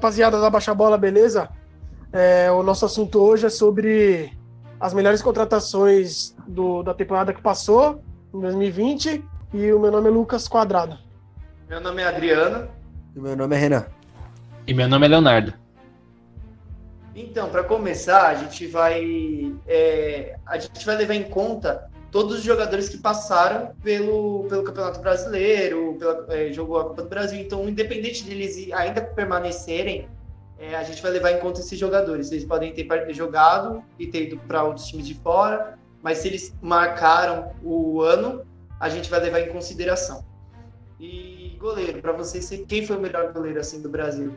rapaziada da Baixa Bola, beleza? É, o nosso assunto hoje é sobre as melhores contratações do, da temporada que passou, em 2020, e o meu nome é Lucas Quadrado. Meu nome é Adriano. E meu nome é Renan. E meu nome é Leonardo. Então, para começar, a gente vai é, a gente vai levar em conta todos os jogadores que passaram pelo, pelo Campeonato Brasileiro, pela, é, jogou a Copa do Brasil. Então, independente deles ainda permanecerem, é, a gente vai levar em conta esses jogadores. Eles podem ter jogado e ter ido para outros times de fora, mas se eles marcaram o ano, a gente vai levar em consideração. E goleiro, para vocês, quem foi o melhor goleiro assim do Brasil?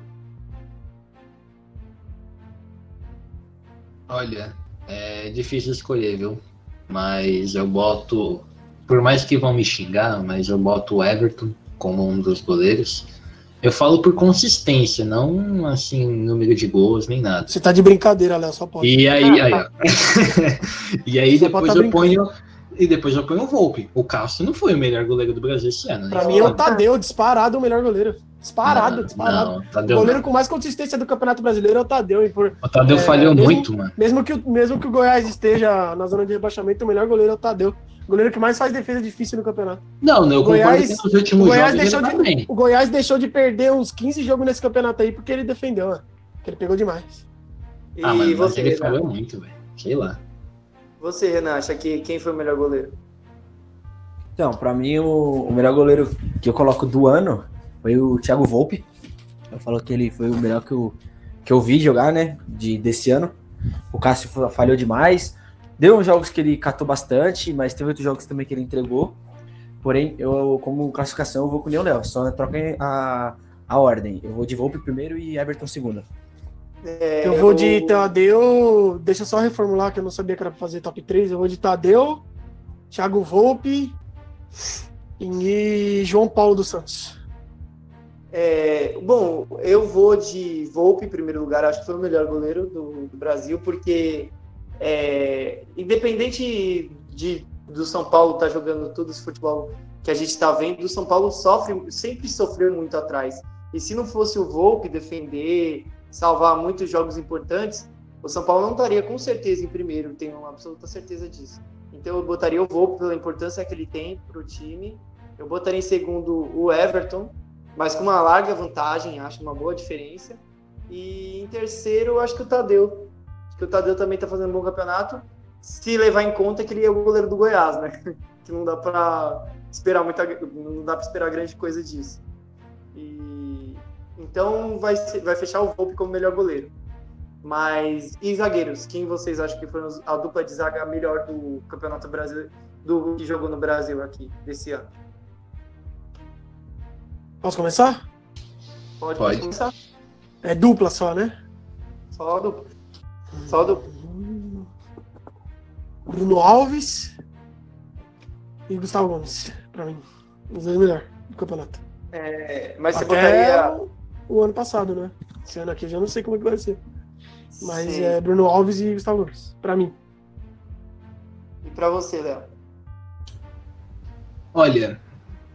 Olha, é difícil escolher, viu? Mas eu boto, por mais que vão me xingar, mas eu boto o Everton como um dos goleiros. Eu falo por consistência, não assim, número de gols, nem nada. Você tá de brincadeira, Léo, só pode. E aí, aí ó. e aí depois tá eu ponho. E depois eu ponho o Volpe. O Castro não foi o melhor goleiro do Brasil esse ano. Pra né? mim é o Tadeu, disparado o melhor goleiro. Disparado, não, disparado. Não, Tadeu, o goleiro não. com mais consistência do Campeonato Brasileiro é o Tadeu. por, o Tadeu é, falhou mesmo, muito, mano. Mesmo que, o, mesmo que o Goiás esteja na zona de rebaixamento, o melhor goleiro é o Tadeu. O goleiro que mais faz defesa difícil no campeonato. Não, eu Goiás, concordo que nos últimos o Goiás jogos deixou de, O Goiás deixou de perder uns 15 jogos nesse campeonato aí porque ele defendeu, mano. Porque ele pegou demais. E ah, mas, você, ele falou muito, velho. Sei lá. Você, Renan, acha que quem foi o melhor goleiro? Então, para mim, o, o, melhor goleiro que eu coloco do ano foi o Thiago Volpe. Eu falo que ele foi o melhor que eu, que eu vi jogar, né? De, desse ano. O Cássio falhou demais. Deu uns jogos que ele catou bastante, mas teve outros jogos também que ele entregou. Porém, eu, como classificação, eu vou com o Leão Léo. Só troca a, a ordem. Eu vou de Volpe primeiro e Everton segundo. É, eu vou de Tadeu. Deixa eu só reformular que eu não sabia que era pra fazer top 3. Eu vou de Tadeu, Thiago Volpe, e João Paulo dos Santos. É, bom, eu vou de Volpe em primeiro lugar, acho que foi o melhor goleiro do, do Brasil, porque é, independente de do São Paulo estar tá jogando todo esse futebol que a gente está vendo, o São Paulo sofre, sempre sofreu muito atrás. E se não fosse o Volpe defender, salvar muitos jogos importantes, o São Paulo não estaria com certeza em primeiro, tenho absoluta certeza disso. Então eu botaria o Volpe pela importância que ele tem para o time. Eu botaria em segundo o Everton, mas com uma larga vantagem, acho uma boa diferença. E em terceiro, acho que o Tadeu. Acho que o Tadeu também está fazendo um bom campeonato, se levar em conta que ele é o goleiro do Goiás, né? Que não dá para esperar muita, não dá para esperar grande coisa disso. E então vai, vai fechar o Volpe como melhor goleiro. Mas e zagueiros? Quem vocês acham que foi a dupla de zaga melhor do Campeonato Brasileiro, do que jogou no Brasil aqui desse ano? Posso começar? Pode, pode. começar. É dupla só, né? Só dupla. Só dupla. Bruno Alves e Gustavo Gomes, pra mim. Os dois melhores do campeonato. É, mas Até você botaria. O, o ano passado, né? Esse ano aqui eu já não sei como é que vai ser. Mas Sim. é Bruno Alves e Gustavo Gomes, pra mim. E pra você, Léo? Olha,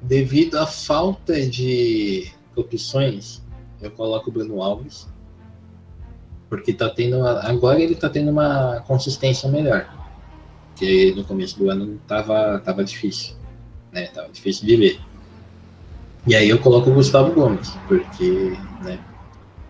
devido à falta de opções, eu coloco o Bruno Alves. Porque tá tendo. Uma, agora ele tá tendo uma consistência melhor. Porque no começo do ano tava, tava difícil. Né? Tava difícil de ver. E aí eu coloco o Gustavo Gomes, porque né,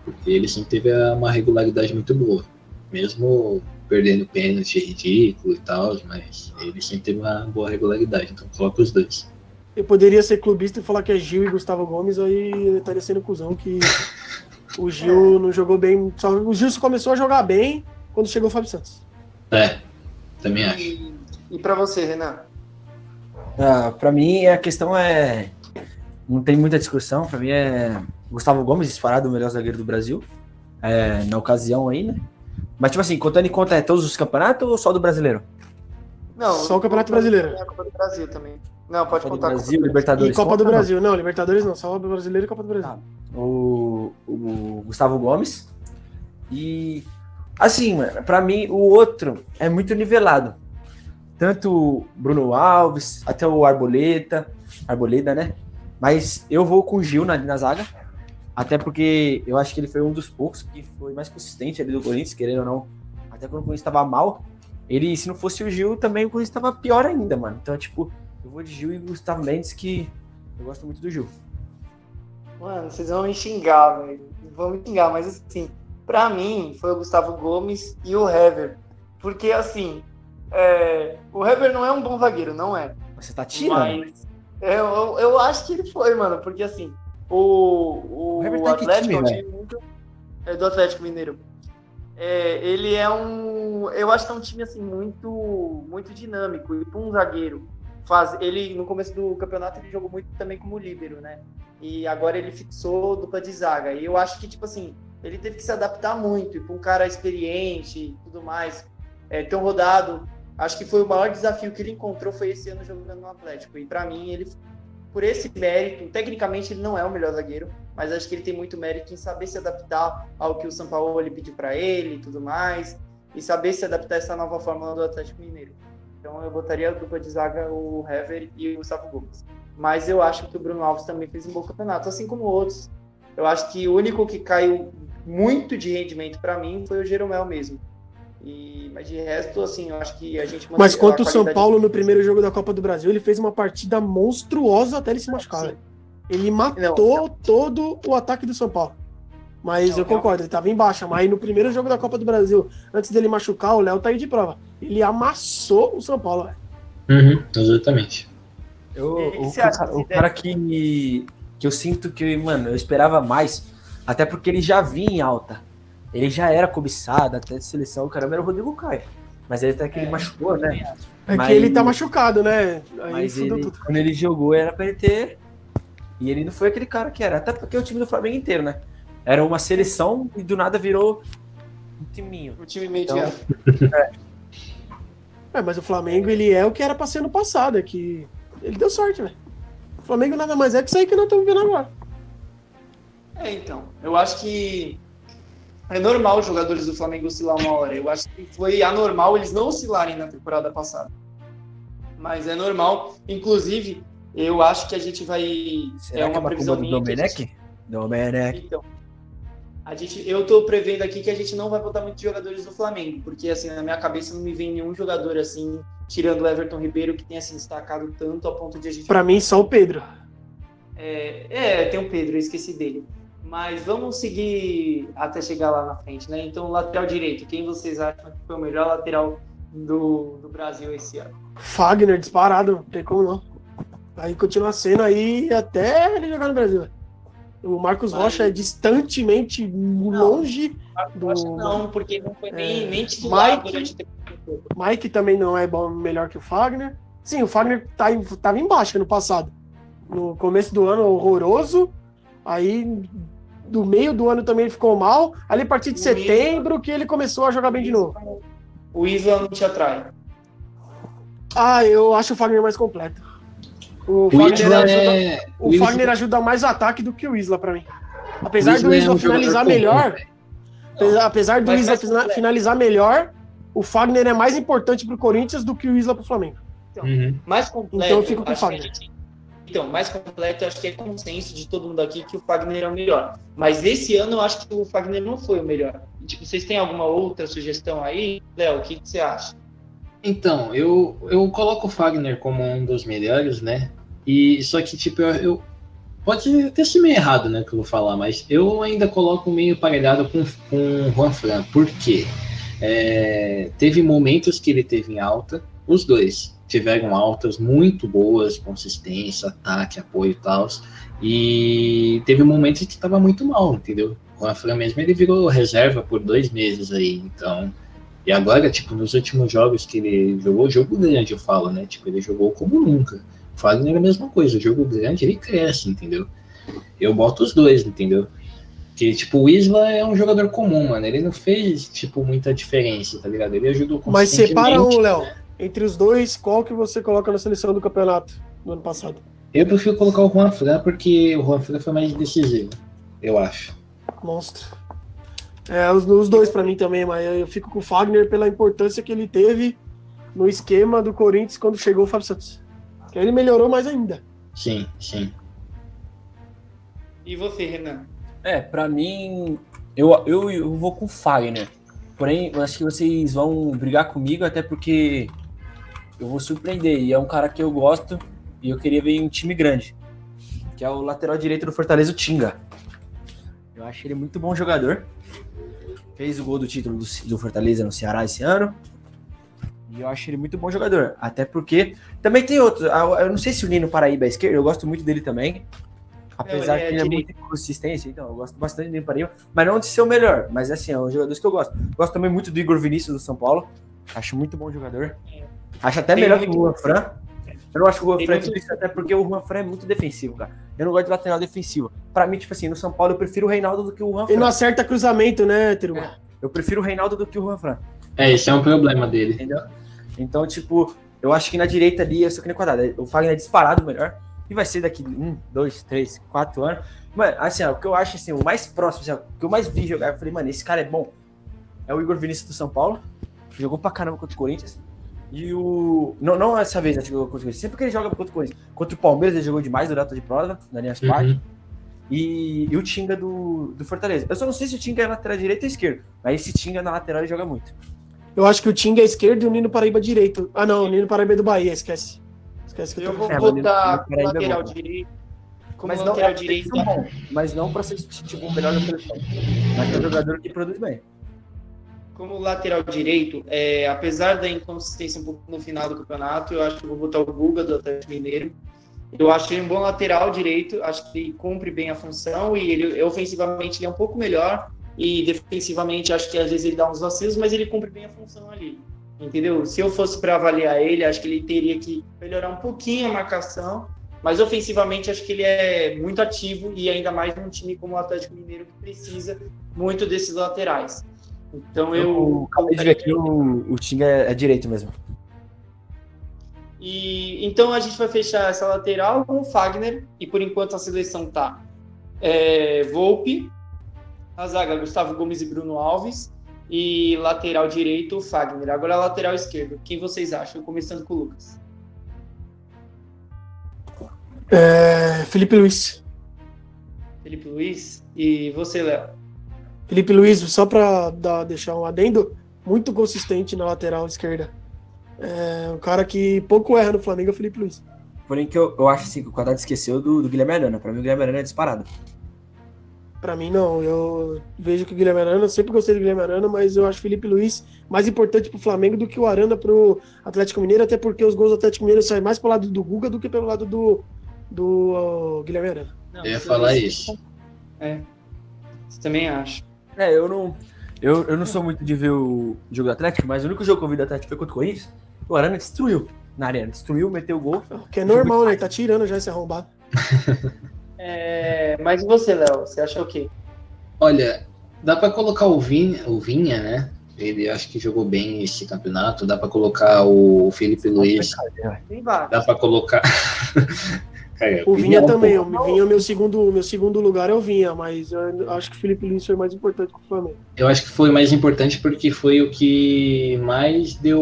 porque ele sempre teve uma regularidade muito boa. Mesmo perdendo pênalti ridículo e tal, mas ele sempre teve uma boa regularidade, então coloca os dois. Eu poderia ser clubista e falar que é Gil e Gustavo Gomes, aí eu estaria sendo cuzão que o Gil não jogou bem. Só, o Gil só começou a jogar bem quando chegou o Fábio Santos. É, também acho. E, e para você, Renan? Ah, para mim a questão é. Não tem muita discussão, para mim é Gustavo Gomes, disparado o melhor zagueiro do Brasil, é, na ocasião aí, né? Mas, tipo assim, contando em conta, é todos os campeonatos ou só do brasileiro? Não, só o Campeonato Brasileiro. É a Copa do Brasil também. Não, pode Copa contar. Do Brasil, Libertadores. E Copa do Brasil. Não, Libertadores não, só o Brasileiro e Copa do Brasil. Ah, o, o Gustavo Gomes. E, assim, mano, pra mim, o outro é muito nivelado. Tanto Bruno Alves, até o Arboleta, Arboleda, né? Mas eu vou com o Gil na, na zaga Até porque eu acho que ele foi um dos poucos que foi mais consistente ali do Corinthians, querendo ou não. Até quando o Corinthians estava mal, ele, se não fosse o Gil, também o Corinthians estava pior ainda, mano. Então, tipo, eu vou de Gil e Gustavo Mendes, que eu gosto muito do Gil. Mano, vocês vão me xingar, velho. Vão me xingar, mas assim, pra mim foi o Gustavo Gomes e o Hever. Porque assim, é, o Hever não é um bom zagueiro, não é. Você tá tirando? Mas eu, eu acho que ele foi, mano, porque assim, o, o, o tá Atlético time, é, muito, é do Atlético Mineiro. É, ele é um. Eu acho que é um time assim muito, muito dinâmico. E para um zagueiro faz, ele no começo do campeonato ele jogou muito também como líbero, né? E agora ele fixou dupla de zaga. E eu acho que tipo assim ele teve que se adaptar muito e para um cara experiente e tudo mais, é, tão rodado. Acho que foi o maior desafio que ele encontrou foi esse ano jogando no Atlético. E para mim ele por esse mérito, tecnicamente ele não é o melhor zagueiro, mas acho que ele tem muito mérito em saber se adaptar ao que o São Paulo pediu para ele e tudo mais, e saber se adaptar a essa nova fórmula do Atlético Mineiro. Então eu botaria a dupla de zaga o Hever e o Gustavo Gomes. Mas eu acho que o Bruno Alves também fez um bom campeonato, assim como outros. Eu acho que o único que caiu muito de rendimento para mim foi o Jeromel mesmo. E, mas de resto, assim, eu acho que a gente. Mas quanto o São Paulo no primeiro jogo da Copa do Brasil, ele fez uma partida monstruosa até ele se machucar. Né? Ele matou não, todo o ataque do São Paulo. Mas não, eu concordo, ele estava em baixa. Mas no primeiro jogo da Copa do Brasil, antes dele machucar, o Léo tá aí de prova. Ele amassou o São Paulo. Uhum, exatamente. Eu, o, cara, o cara que, que eu sinto que, mano, eu esperava mais, até porque ele já vinha em alta ele já era cobiçado até de seleção, o caramba era o Rodrigo Caio. Mas ele até que ele é, machucou, né? É mas, que ele tá machucado, né? Aí mas ele, quando ele jogou era pra ele ter. E ele não foi aquele cara que era. Até porque o time do Flamengo inteiro, né? Era uma seleção e do nada virou um timinho. Um time mediano. Então, é. é. mas o Flamengo, ele é o que era pra ser no passado, é que ele deu sorte, velho. O Flamengo nada mais é que isso aí que nós estamos vendo agora. É, então. Eu acho que é normal os jogadores do Flamengo oscilar uma hora. Eu acho que foi anormal eles não oscilarem na temporada passada. Mas é normal. Inclusive, eu acho que a gente vai. Será é uma, que é uma previsão do Domenech? Gente... Domenech. Então, a gente, eu tô prevendo aqui que a gente não vai botar muitos jogadores do Flamengo, porque assim, na minha cabeça não me vem nenhum jogador assim, tirando o Everton Ribeiro, que tenha se destacado tanto a ponto de a gente. Pra mim, só o Pedro. É, é tem o Pedro, eu esqueci dele. Mas vamos seguir até chegar lá na frente, né? Então, lateral direito, quem vocês acham que foi o melhor lateral do, do Brasil esse ano? Fagner, disparado, não tem como não. Aí continua sendo aí até ele jogar no Brasil. O Marcos. Rocha é distantemente não, longe do. Rocha não, porque não foi nem, é... nem titular Mike, durante Mike também não é bom, melhor que o Fagner. Sim, o Fagner tá, tava embaixo no passado. No começo do ano, horroroso. Aí do meio do ano também ele ficou mal. Ali a partir de o setembro Isla... que ele começou a jogar bem de novo. O Isla não te atrai? Ah, eu acho o Fagner mais completo. O, o Fagner, ajuda, é... o, o Fagner Isla... ajuda mais o ataque do que o Isla para mim. Apesar Isla do Isla é um finalizar melhor, comum, apesar do Isla finalizar melhor, o Fagner é mais importante pro Corinthians do que o Isla pro Flamengo. Então, uhum. mais completo, então eu fico com o Fagner. Então, mais completo, eu acho que é consenso de todo mundo aqui que o Fagner é o melhor. Mas esse ano eu acho que o Fagner não foi o melhor. Tipo, vocês têm alguma outra sugestão aí? Léo, o que, que você acha? Então, eu, eu coloco o Fagner como um dos melhores, né? E só que, tipo, eu, eu pode até ser meio errado, né, que eu vou falar, mas eu ainda coloco meio parelhado com, com Juan Fran. Por quê? É, teve momentos que ele teve em alta, os dois tiveram altas muito boas, consistência, ataque, apoio e tal. E teve momentos que estava muito mal, entendeu? O Afran mesmo ele virou reserva por dois meses aí, então. E agora, tipo, nos últimos jogos que ele jogou, jogo grande, eu falo, né? Tipo, ele jogou como nunca. O Fagner é a mesma coisa, jogo grande ele cresce, entendeu? Eu boto os dois, entendeu? Que, tipo, o Isla é um jogador comum, mano. Ele não fez, tipo, muita diferença, tá ligado? Ele ajudou Mas separa um, Léo entre os dois, qual que você coloca na seleção do campeonato do ano passado? Eu prefiro colocar o Juan Fran porque o Juan Fran foi mais decisivo, eu acho. Monstro. É, os, os dois para mim também, mas eu fico com o Fagner pela importância que ele teve no esquema do Corinthians quando chegou o Fábio Santos. Que ele melhorou mais ainda. Sim, sim. E você, Renan? É, pra mim, eu, eu, eu vou com o Fagner. Porém, eu acho que vocês vão brigar comigo, até porque eu vou surpreender. E é um cara que eu gosto e eu queria ver em um time grande. Que é o lateral direito do Fortaleza, o Tinga. Eu acho ele muito bom jogador. Fez o gol do título do, do Fortaleza no Ceará esse ano. E eu acho ele muito bom jogador. Até porque. Também tem outros. Eu não sei se o Nino Paraíba é esquerdo, eu gosto muito dele também. Apesar não, ele é que ele é muito inconsistente, então eu gosto bastante do Nino Paraíba. Mas não de ser o melhor. Mas assim, é um jogador que eu gosto. Gosto também muito do Igor Vinícius do São Paulo. Acho muito bom jogador. Acho até tem melhor muito... que o Juan Fran. Eu não acho que o Juan Fran é muito... até porque o Juan Fran é muito defensivo, cara. Eu não gosto de lateral defensivo. Pra mim, tipo assim, no São Paulo eu prefiro o Reinaldo do que o Juan Fran. Ele não acerta cruzamento, né, Teruba? É. Eu prefiro o Reinaldo do que o Juan Fran. É, esse é um problema dele. Entendeu? Então, tipo, eu acho que na direita ali, eu sou que nem quadrado. O Fagner é disparado melhor. E vai ser daqui um, dois, três, quatro anos. Mano, assim, ó, o que eu acho, assim, o mais próximo, assim, ó, o que eu mais vi jogar, eu falei, mano, esse cara é bom. É o Igor Vinícius do São Paulo. Jogou pra caramba contra o Corinthians. E o. Não, não essa vez, né, jogou contra o Corinthians. Sempre que ele joga contra o Corinthians. Contra o Palmeiras, ele jogou demais durante de prova, na linha uhum. E, e o Tinga do, do Fortaleza. Eu só não sei se o Tinga é lateral direito ou esquerdo. Mas esse Tinga na lateral ele joga muito. Eu acho que o Tinga é esquerdo e o Nino Paraíba direito. Ah, não, o Nino Paraíba é do Bahia, esquece. Esquece que eu, eu vou botar é, lateral direito. Como mas lateral não, é direito. Bom, mas não para ser tipo, o melhor da seleção. Mas é um jogador que produz bem como lateral direito, é, apesar da inconsistência um pouco no final do campeonato, eu acho que vou botar o Guga do Atlético Mineiro. Eu acho ele um bom lateral direito, acho que ele cumpre bem a função e ele ofensivamente ele é um pouco melhor e defensivamente acho que às vezes ele dá uns vacilos, mas ele cumpre bem a função ali. Entendeu? Se eu fosse para avaliar ele, acho que ele teria que melhorar um pouquinho a marcação, mas ofensivamente acho que ele é muito ativo e ainda mais num time como o Atlético Mineiro que precisa muito desses laterais. Então eu. Acabei de ver aqui, o, o Tinga é, é direito mesmo. E então a gente vai fechar essa lateral com o Fagner, e por enquanto a seleção tá é, Volpe, a zaga Gustavo Gomes e Bruno Alves, e lateral direito Fagner. Agora lateral esquerdo, quem vocês acham? Começando com o Lucas. É, Felipe Luiz. Felipe Luiz. E você, Léo? Felipe Luiz, só para deixar um adendo, muito consistente na lateral esquerda. É um cara que pouco erra no Flamengo é o Felipe Luiz. Porém, que eu, eu acho assim, que o Quadrado esqueceu do, do Guilherme Arana. Para mim, o Guilherme Arana é disparado. Para mim, não. Eu vejo que o Guilherme Arana, eu sempre gostei do Guilherme Arana, mas eu acho o Felipe Luiz mais importante pro Flamengo do que o Arana pro Atlético Mineiro, até porque os gols do Atlético Mineiro saem mais pelo lado do Guga do que pelo lado do, do uh, Guilherme Arana. Não, eu ia falar isso. É. Você também acha? É, eu não. Eu, eu não sou muito de ver o jogo do Atlético, mas o único jogo que eu vi do Atlético foi contra o Corinthians. O Arana destruiu na arena. Destruiu, meteu o gol. Que é normal, né? Ele tá tirando já esse arrombado. é, mas e você, Léo? Você acha o quê? Olha, dá pra colocar o Vinha, o Vinha, né? Ele acho que jogou bem esse campeonato. Dá pra colocar o Felipe Luiz. Dá pra colocar. É, o Vinha também, o Vinha, meu segundo, meu segundo lugar é o Vinha, mas eu acho que o Felipe Luiz foi mais importante que o Flamengo. Eu acho que foi mais importante porque foi o que mais deu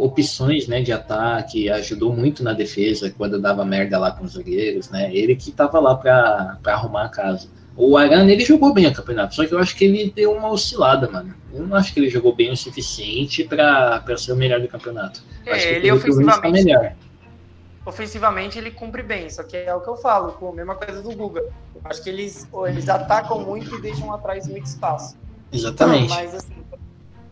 opções, né, de ataque, ajudou muito na defesa quando dava merda lá com os zagueiros, né? Ele que tava lá para arrumar a casa. O Arana, ele jogou bem o campeonato, só que eu acho que ele deu uma oscilada, mano. Eu não acho que ele jogou bem o suficiente para ser o melhor do campeonato. É, acho que ele ofensivamente... Tá melhor ofensivamente ele cumpre bem, só que é o que eu falo, com a mesma coisa do Guga. Acho que eles, eles atacam muito e deixam atrás muito espaço. Exatamente. Mas assim,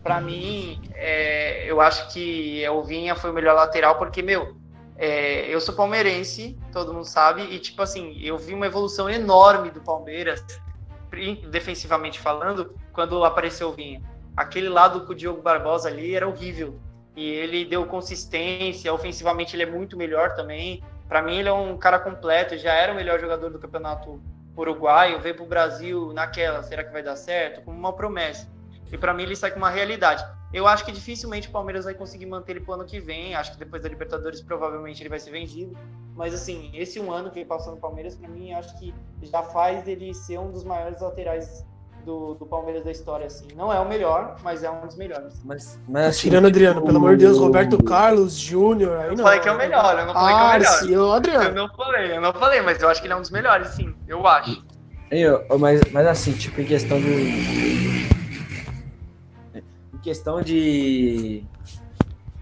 para mim, é, eu acho que o Vinha foi o melhor lateral, porque, meu, é, eu sou palmeirense, todo mundo sabe, e tipo assim, eu vi uma evolução enorme do Palmeiras, defensivamente falando, quando apareceu o Vinha. Aquele lado com o Diogo Barbosa ali era horrível e ele deu consistência, ofensivamente ele é muito melhor também. Para mim ele é um cara completo, já era o melhor jogador do campeonato uruguaio, veio para o Brasil naquela, será que vai dar certo? Como uma promessa. E para mim ele sai com uma realidade. Eu acho que dificilmente o Palmeiras vai conseguir manter ele para o ano que vem. Acho que depois da Libertadores provavelmente ele vai ser vendido. Mas assim, esse um ano que ele passou no Palmeiras, para mim, acho que já faz ele ser um dos maiores laterais do, do Palmeiras da história, assim. Não é o melhor, mas é um dos melhores. Mas, mas assim, Tirando Adriano, pelo amor de Deus, Roberto Carlos, Júnior. Eu não, falei que é o melhor, eu não falei ah, que é o melhor. Sim, o Adriano. Eu não falei, eu não falei, mas eu acho que ele é um dos melhores, sim. Eu acho. Eu, mas, mas assim, tipo, em questão do. Em questão de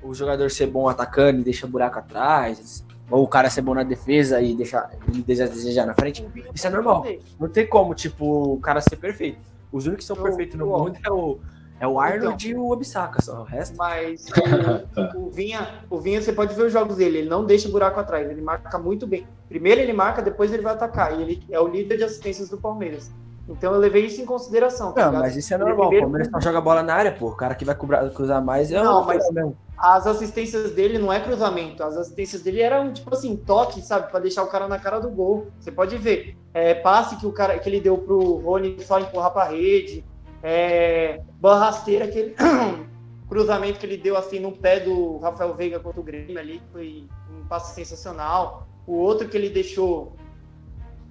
o jogador ser bom atacando e deixa buraco atrás, ou o cara ser bom na defesa e deixar ele desejar na frente, isso é normal. Não tem como, tipo, o cara ser perfeito. Os únicos que são perfeitos no mundo é o, é o Arnold então, e o Obisaka, só o resto. Mas o, o, Vinha, o Vinha, você pode ver os jogos dele, ele não deixa buraco atrás, ele marca muito bem. Primeiro ele marca, depois ele vai atacar. E ele é o líder de assistências do Palmeiras. Então eu levei isso em consideração. Tá não, mas isso é normal. O Palmeiras só joga bola na área, pô. O cara que vai cruzar mais é não, o mas mesmo. As assistências dele não é cruzamento. As assistências dele eram, tipo assim, toque, sabe? para deixar o cara na cara do gol. Você pode ver. É, passe que o cara que ele deu pro Rony só empurrar pra rede. É, bola rasteira que ele. cruzamento que ele deu assim no pé do Rafael Veiga contra o Grêmio ali, foi um passe sensacional. O outro que ele deixou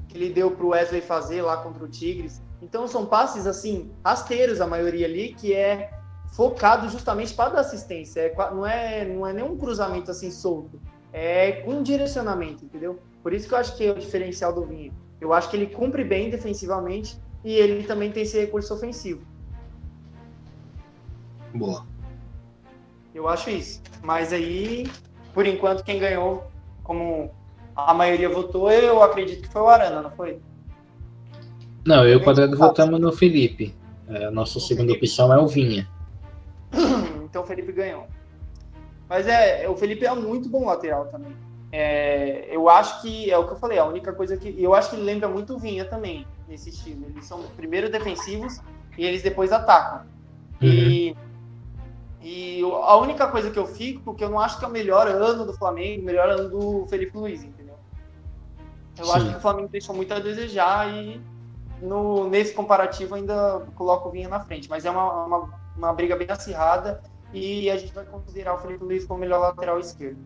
que ele deu para o Wesley fazer lá contra o Tigres. Então são passes assim rasteiros a maioria ali que é focado justamente para dar assistência. É, não é não é nenhum cruzamento assim solto. É com direcionamento, entendeu? Por isso que eu acho que é o diferencial do Vinha. Eu acho que ele cumpre bem defensivamente e ele também tem esse recurso ofensivo. Boa. Eu acho isso. Mas aí, por enquanto, quem ganhou como a maioria votou, eu acredito que foi o Arana, não foi? Não, eu e o Quadrado votamos no Felipe. É, a nossa o segunda Felipe. opção é o Vinha. então o Felipe ganhou. Mas é, o Felipe é muito bom lateral também. É, eu acho que é o que eu falei, a única coisa que. Eu acho que ele lembra muito o Vinha também, nesse estilo. Eles são primeiro defensivos e eles depois atacam. Uhum. E, e a única coisa que eu fico, que eu não acho que é o melhor ano do Flamengo, o melhor ano do Felipe Luiz, eu Sim. acho que o Flamengo deixou muito a desejar e no, nesse comparativo ainda coloco o Vinha na frente. Mas é uma, uma, uma briga bem acirrada e a gente vai considerar o Felipe Luiz como o melhor lateral esquerdo.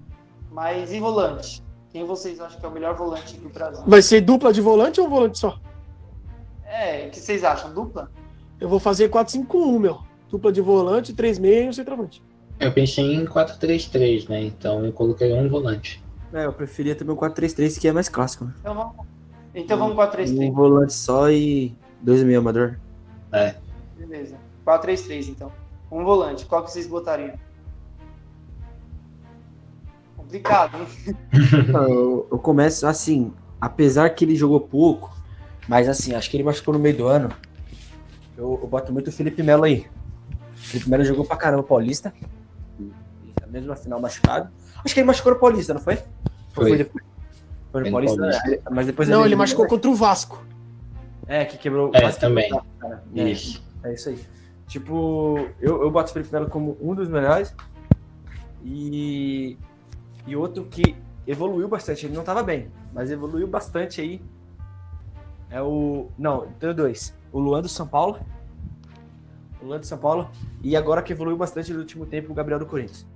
Mas e volante? Quem vocês acham que é o melhor volante do Brasil? Vai ser dupla de volante ou volante só? É, o que vocês acham? Dupla? Eu vou fazer 4-5-1, meu. Dupla de volante, 3 meio e centroavante. Eu pensei em 4-3-3, né? Então eu coloquei um volante. É, eu preferia também o 4-3-3, que é mais clássico. Né? Então vamos, então vamos 4-3-3. Um volante só e dois meio amador. É. Beleza. 4-3-3, então. Um volante. Qual que vocês botariam? Complicado, hein? eu, eu começo assim, apesar que ele jogou pouco, mas assim, acho que ele machucou no meio do ano. Eu, eu boto muito o Felipe Melo aí. O Felipe Melo jogou pra caramba Paulista. Mesmo na final machucado. Acho que ele machucou no Paulista, não foi? Foi. foi depois? Foi no Paulista, Paulista. É, mas depois Não, ele, ele machucou contra o Vasco. É, que quebrou. É, também. Quebrou, é, isso. É isso aí. Tipo, eu, eu boto o Felipe Melo como um dos melhores. E, e outro que evoluiu bastante. Ele não estava bem, mas evoluiu bastante aí. É o. Não, tenho dois. O Luan do São Paulo. O Luan do São Paulo. E agora que evoluiu bastante no último tempo, o Gabriel do Corinthians.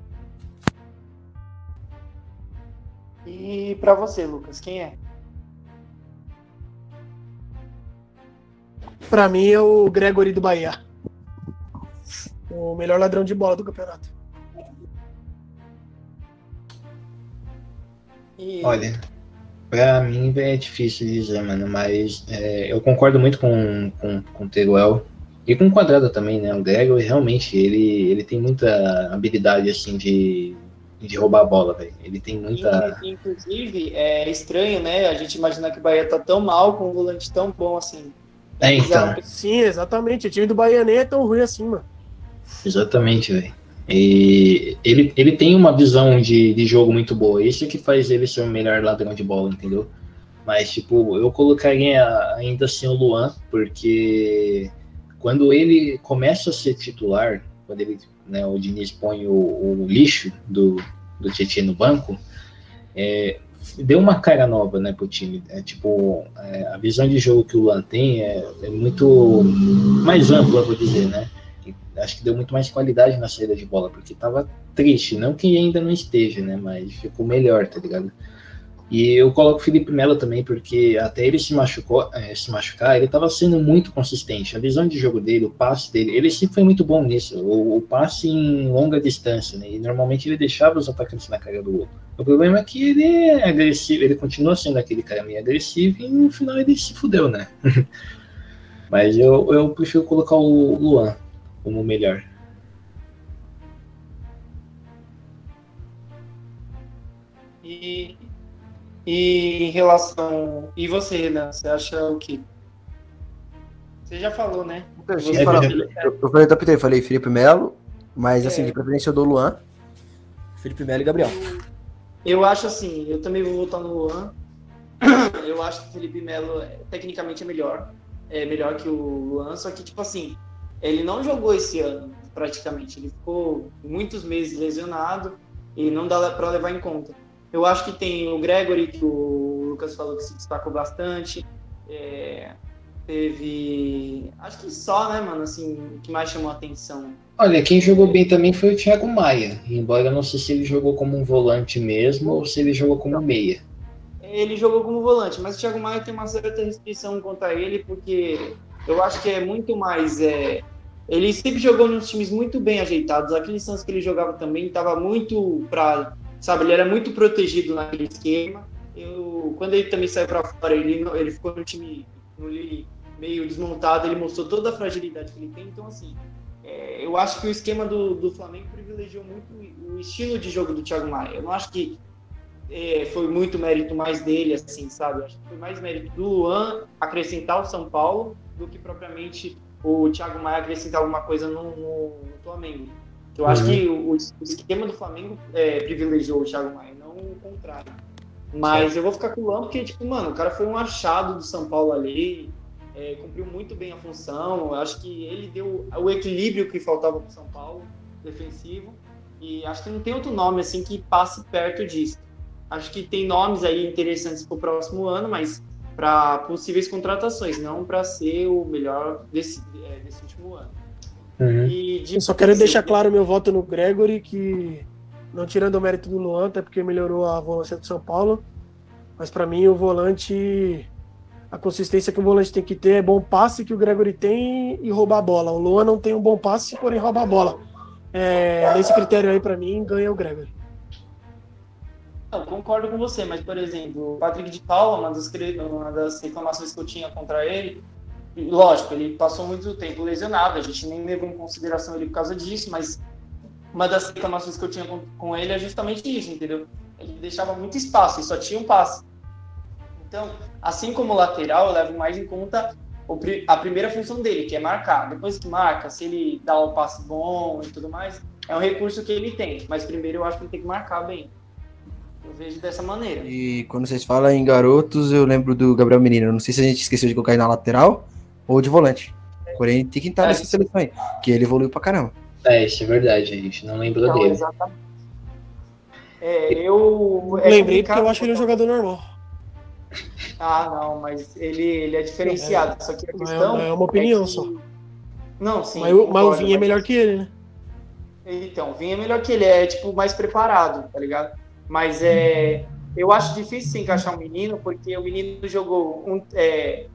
E para você, Lucas, quem é? Para mim é o Gregory do Bahia. O melhor ladrão de bola do campeonato. E... Olha, pra mim é difícil dizer, mano, mas é, eu concordo muito com, com, com o Teruel e com o Quadrado também, né? O Gregory realmente ele, ele tem muita habilidade assim de, de roubar a bola, velho. Ele tem muita. Inclusive, é estranho, né? A gente imaginar que o Bahia tá tão mal com um volante tão bom assim. É, então. Sim, exatamente. O time do Bahia nem é tão ruim assim, mano. Exatamente, velho. E ele, ele tem uma visão de, de jogo muito boa. Isso que faz ele ser o melhor ladrão de bola, entendeu? Mas, tipo, eu colocaria ainda assim o Luan, porque quando ele começa a ser titular, quando ele né, o Diniz põe o, o lixo do, do Tietchan no banco, é, deu uma cara nova né, para o time. É, tipo, é, a visão de jogo que o Luan tem é, é, muito mais ampla, vou dizer, né? Acho que deu muito mais qualidade na saída de bola, porque estava triste, não que ainda não esteja, né? Mas ficou melhor, tá ligado? E eu coloco o Felipe Melo também, porque até ele se, machucou, é, se machucar, ele estava sendo muito consistente. A visão de jogo dele, o passe dele, ele sempre foi muito bom nisso. O, o passe em longa distância, né? E normalmente ele deixava os atacantes na cara do gol. O problema é que ele é agressivo, ele continua sendo aquele cara meio agressivo e no final ele se fudeu, né? Mas eu, eu prefiro colocar o Luan como o melhor. E e em relação. E você, Renan? Você acha o quê? Você já falou, né? Eu, Você eu, eu, eu falei, eu falei Felipe Melo, mas assim, É. de preferência eu dou Luan, Felipe Melo e Gabriel. Eu acho assim, eu também vou votar no Luan. Eu acho que o Felipe Melo é- tecnicamente é melhor. É melhor que o Luan, só que, tipo assim, ele não jogou esse ano, praticamente. Ele ficou muitos meses lesionado e não dá pra levar em conta. Eu acho que tem o Gregory, que o Lucas falou que se destacou bastante. É, teve. Acho que só, né, mano, assim, o que mais chamou a atenção. Olha, quem jogou bem também foi o Thiago Maia. Embora eu não sei se ele jogou como um volante mesmo ou se ele jogou como meia. Ele jogou como volante, mas o Thiago Maia tem uma certa restrição contra ele, porque eu acho que é muito mais. É, ele sempre jogou nos times muito bem ajeitados. Aquele Santos que ele jogava também estava muito pra. Sabe, ele era muito protegido naquele esquema. Eu, quando ele também saiu para fora, ele, ele ficou no time no meio desmontado, ele mostrou toda a fragilidade que ele tem. Então, assim, é, eu acho que o esquema do, do Flamengo privilegiou muito o estilo de jogo do Thiago Maia. Eu não acho que é, foi muito mérito mais dele, assim, sabe? Acho que foi mais mérito do Luan acrescentar o São Paulo do que propriamente o Thiago Maia acrescentar alguma coisa no, no- no Flamengo. Eu acho Uhum. que o, o esquema do Flamengo é, privilegiou o Thiago Maia, não o contrário. Mas eu vou ficar com o Luan porque, tipo, mano, o cara foi um achado do São Paulo ali, é, cumpriu muito bem a função. Eu acho que ele deu o equilíbrio que faltava pro São Paulo, defensivo. E acho que não tem outro nome assim que passe perto disso. Acho que tem nomes aí interessantes para o próximo ano, mas para possíveis contratações, não para ser o melhor desse, é, desse último ano. Uhum. E de Eu só quero deixar claro meu voto no Gregory, que não tirando o mérito do Luan, até porque melhorou a volância do São Paulo. Mas pra mim o volante, a consistência que o volante tem que ter é bom passe que o Gregory tem e roubar a bola. O Luan não tem um bom passe, porém rouba a bola. É, nesse critério aí, pra mim, ganha o Gregory. Não, concordo com você, mas, por exemplo, o Patrick de Paula, uma das, uma das reclamações que eu tinha contra ele, lógico, ele passou muito tempo lesionado, a gente nem levou em consideração ele por causa disso, mas uma das reclamações que eu tinha com, com ele é justamente isso, entendeu? Ele deixava muito espaço e só tinha um passe. Então, assim como o lateral, eu levo mais em conta a primeira função dele, que é marcar. Depois que marca, se ele dá o passe bom e tudo mais, é um recurso que ele tem. Mas primeiro eu acho que ele tem que marcar bem. Eu vejo dessa maneira. E quando vocês falam em garotos, eu lembro do Gabriel Menino. Não sei se a gente esqueceu de colocar ele na lateral ou de volante. Porém, tem que estar É. nessa seleção aí, que ele evoluiu pra caramba. É, isso é verdade, a gente não lembrou Então, dele. exatamente. É, eu. é Lembrei porque eu acho ele um jogador normal. Ah, não, mas ele, ele é diferenciado. Só que a É, questão. é uma opinião que- só. Não, sim. mas, o- mas o concordo, Vinha é mas- melhor que ele, né? Então, o Vinha é melhor que ele, é tipo mais preparado, tá ligado? Mas é. Eu acho difícil se encaixar um menino, porque o menino jogou, um, é,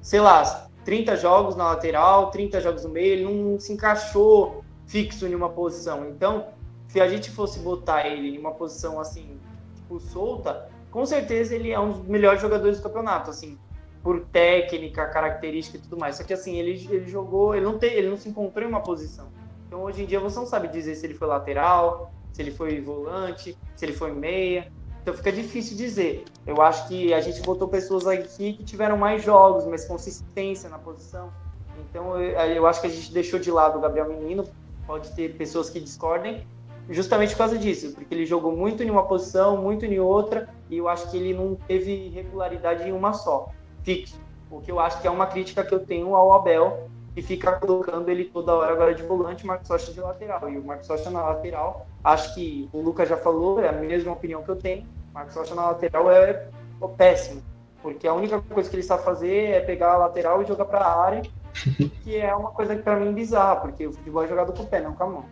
sei lá, 30 jogos na lateral, 30 jogos no meio, ele não se encaixou fixo em uma posição. Então, se a gente fosse botar ele em uma posição assim, tipo, solta, com certeza ele é um dos melhores jogadores do campeonato, assim, por técnica, característica e tudo mais. Só que assim, ele, ele jogou, ele não, tem, ele não se encontrou em uma posição. Então hoje em dia você não sabe dizer se ele foi lateral, se ele foi volante, se ele foi meia. Então fica difícil dizer. Eu acho que a gente botou pessoas aqui que tiveram mais jogos, mais consistência na posição. Então eu, eu acho que a gente deixou de lado o Gabriel Menino. Pode ter pessoas que discordem, justamente por causa disso, porque ele jogou muito em uma posição, muito em outra, e eu acho que ele não teve regularidade em uma só, fixo. O que eu acho que é uma crítica que eu tenho ao Abel, que fica colocando ele toda hora agora de volante, o Marcos Rocha de lateral. E o Marcos Rocha na lateral, acho que o Lucas já falou, é a mesma opinião que eu tenho. O Marcos Rocha na lateral é o péssimo, porque a única coisa que ele sabe fazer é pegar a lateral e jogar para a área, que é uma coisa que para mim é bizarra, porque o futebol é jogado com o pé, não com a mão.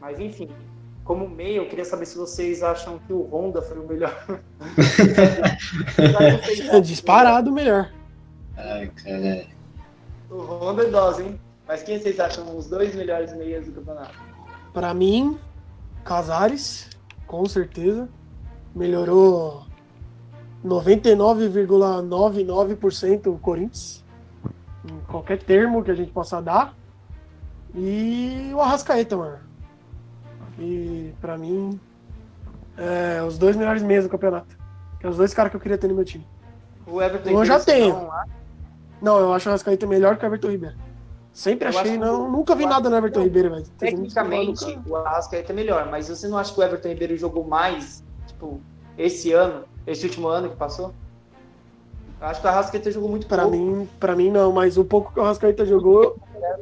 Mas enfim. como meio, eu queria saber se vocês acham que o Honda foi o melhor. Disparado o melhor. Ai, cara. O Honda é dose, hein? Mas quem vocês acham os dois melhores meias do campeonato? Pra mim, Casares, com certeza. Melhorou 99,99% o Corinthians. Em qualquer termo que a gente possa dar. E o Arrascaeta, mano. E pra mim, é, os dois melhores meias do campeonato. Que é os dois caras que eu queria ter no meu time. O Everton Eu já tenho. vocês não eu acho o Arrascaeta melhor que o Everton Ribeiro. Sempre Eu achei, não, que- nunca vi nada no Everton não, Ribeiro, velho. Tecnicamente, o Arrascaeta é melhor, mas você não acha que o Everton Ribeiro jogou mais, tipo, esse ano, esse último ano que passou? Eu acho que o Arrascaeta jogou muito Pra pouco. mim, pra mim não, mas o pouco que o Arrascaeta jogou,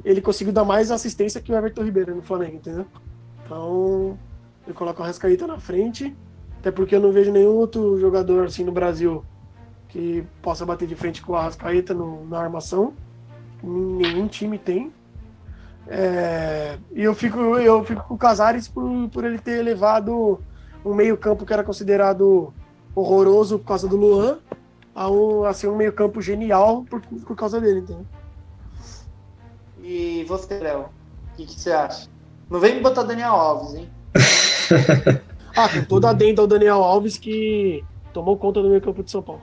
ele conseguiu dar mais assistência que o Everton Ribeiro no Flamengo, entendeu? Então, eu coloco o Arrascaeta na frente, até porque eu não vejo nenhum outro jogador assim no Brasil que possa bater de frente com o Arrascaeta no- na armação. Nenhum time tem. É, e eu fico, eu fico com o Casares por, por ele ter levado um meio-campo que era considerado horroroso por causa do Luan a, um, a ser um meio-campo genial por, por causa dele, entendeu? E você, Léo, o que, que você acha? Não vem me botar Daniel Alves, hein? Ah, com toda a dentro ao Daniel Alves que tomou conta do meio-campo de São Paulo.